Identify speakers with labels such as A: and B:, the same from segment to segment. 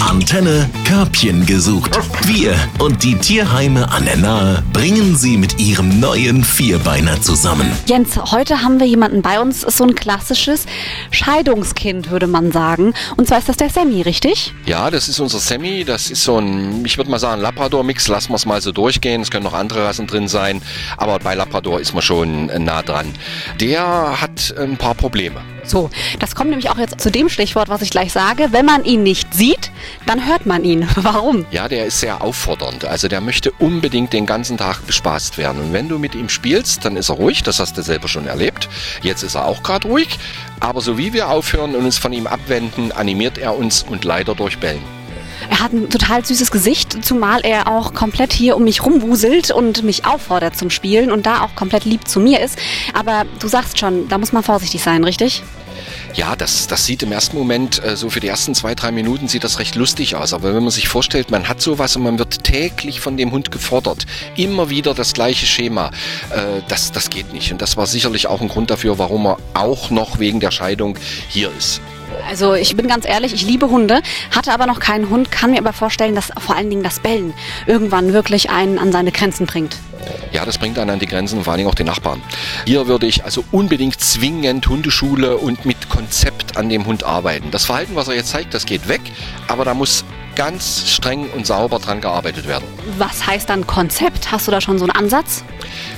A: Antenne Körbchen gesucht. Wir und die Tierheime an der Nahe bringen sie mit ihrem neuen Vierbeiner zusammen.
B: Jens, heute haben wir jemanden bei uns, so ein klassisches Scheidungskind, würde man sagen. Und zwar ist das der Sammy, richtig?
C: Ja, das ist unser Sammy. Das ist so ein, ich würde mal sagen, Labrador-Mix. Lassen wir es mal so durchgehen. Es können noch andere Rassen drin sein. Aber bei Labrador ist man schon nah dran. Der hat ein paar Probleme.
B: So, das kommt nämlich auch jetzt zu dem Stichwort, was ich gleich sage. Wenn man ihn nicht sieht, dann hört man ihn. Warum?
C: Ja, der ist sehr auffordernd. Also der möchte unbedingt den ganzen Tag bespaßt werden. Und wenn du mit ihm spielst, dann ist er ruhig. Das hast du selber schon erlebt. Jetzt ist er auch gerade ruhig. Aber so wie wir aufhören und uns von ihm abwenden, animiert er uns und leider durch Bellen.
B: Er hat ein total süßes Gesicht, zumal er auch komplett hier um mich rumwuselt und mich auffordert zum Spielen und da auch komplett lieb zu mir ist. Aber du sagst schon, da muss man vorsichtig sein, richtig?
C: Ja, das, das sieht im ersten Moment, äh, so für die ersten zwei, drei Minuten sieht das recht lustig aus. Aber wenn man sich vorstellt, man hat sowas und man wird täglich von dem Hund gefordert, immer wieder das gleiche Schema, äh, das, das geht nicht. Und das war sicherlich auch ein Grund dafür, warum er auch noch wegen der Scheidung hier ist.
B: Also ich bin ganz ehrlich, ich liebe Hunde, hatte aber noch keinen Hund, kann mir aber vorstellen, dass vor allen Dingen das Bellen irgendwann wirklich einen an seine Grenzen bringt.
C: Ja, das bringt einen an die Grenzen und vor allen Dingen auch den Nachbarn. Hier würde ich also unbedingt zwingend Hundeschule und mit Konzept an dem Hund arbeiten. Das Verhalten, was er jetzt zeigt, das geht weg, aber da muss ganz streng und sauber dran gearbeitet werden.
B: Was heißt dann Konzept? Hast du da schon so einen Ansatz?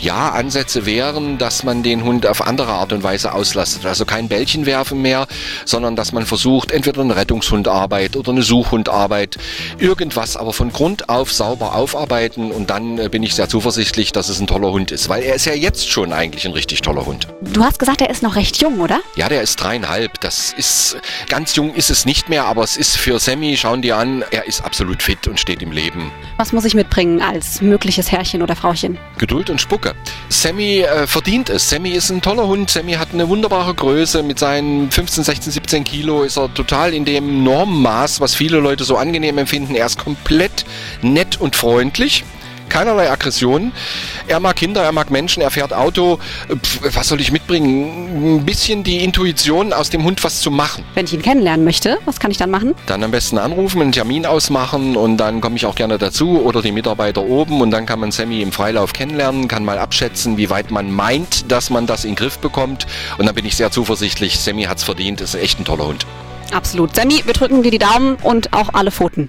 C: Ja, Ansätze wären, dass man den Hund auf andere Art und Weise auslastet. Also kein Bällchen werfen mehr, sondern dass man versucht, entweder eine Rettungshundarbeit oder eine Suchhundarbeit, irgendwas, aber von Grund auf sauber aufarbeiten und dann äh, bin ich sehr zuversichtlich, dass es ein toller Hund ist, weil er ist ja jetzt schon eigentlich ein richtig toller Hund.
B: Du hast gesagt, er ist noch recht jung, oder?
C: Ja, der ist dreieinhalb. Das ist, ganz jung ist es nicht mehr, aber es ist für Sammy, schauen die an, er ist absolut fit und steht im Leben.
B: Was muss ich mitbringen als mögliches Herrchen oder Frauchen?
C: Geduld und Spucke. Sammy äh, verdient es. Sammy ist ein toller Hund. Sammy hat eine wunderbare Größe. Mit seinen 15, 16, 17 Kilo ist er total in dem Normmaß, was viele Leute so angenehm empfinden. Er ist komplett nett und freundlich keinerlei Aggressionen. Er mag Kinder, er mag Menschen, er fährt Auto. Pff, was soll ich mitbringen? Ein bisschen die Intuition aus dem Hund was zu machen.
B: Wenn ich ihn kennenlernen möchte, was kann ich dann machen?
C: Dann am besten anrufen, einen Termin ausmachen und dann komme ich auch gerne dazu oder die Mitarbeiter oben und dann kann man Sammy im Freilauf kennenlernen, kann mal abschätzen, wie weit man meint, dass man das in den Griff bekommt und dann bin ich sehr zuversichtlich, Sammy hat es verdient, ist echt ein toller Hund.
B: Absolut. Sammy, wir drücken dir die Daumen und auch alle Pfoten.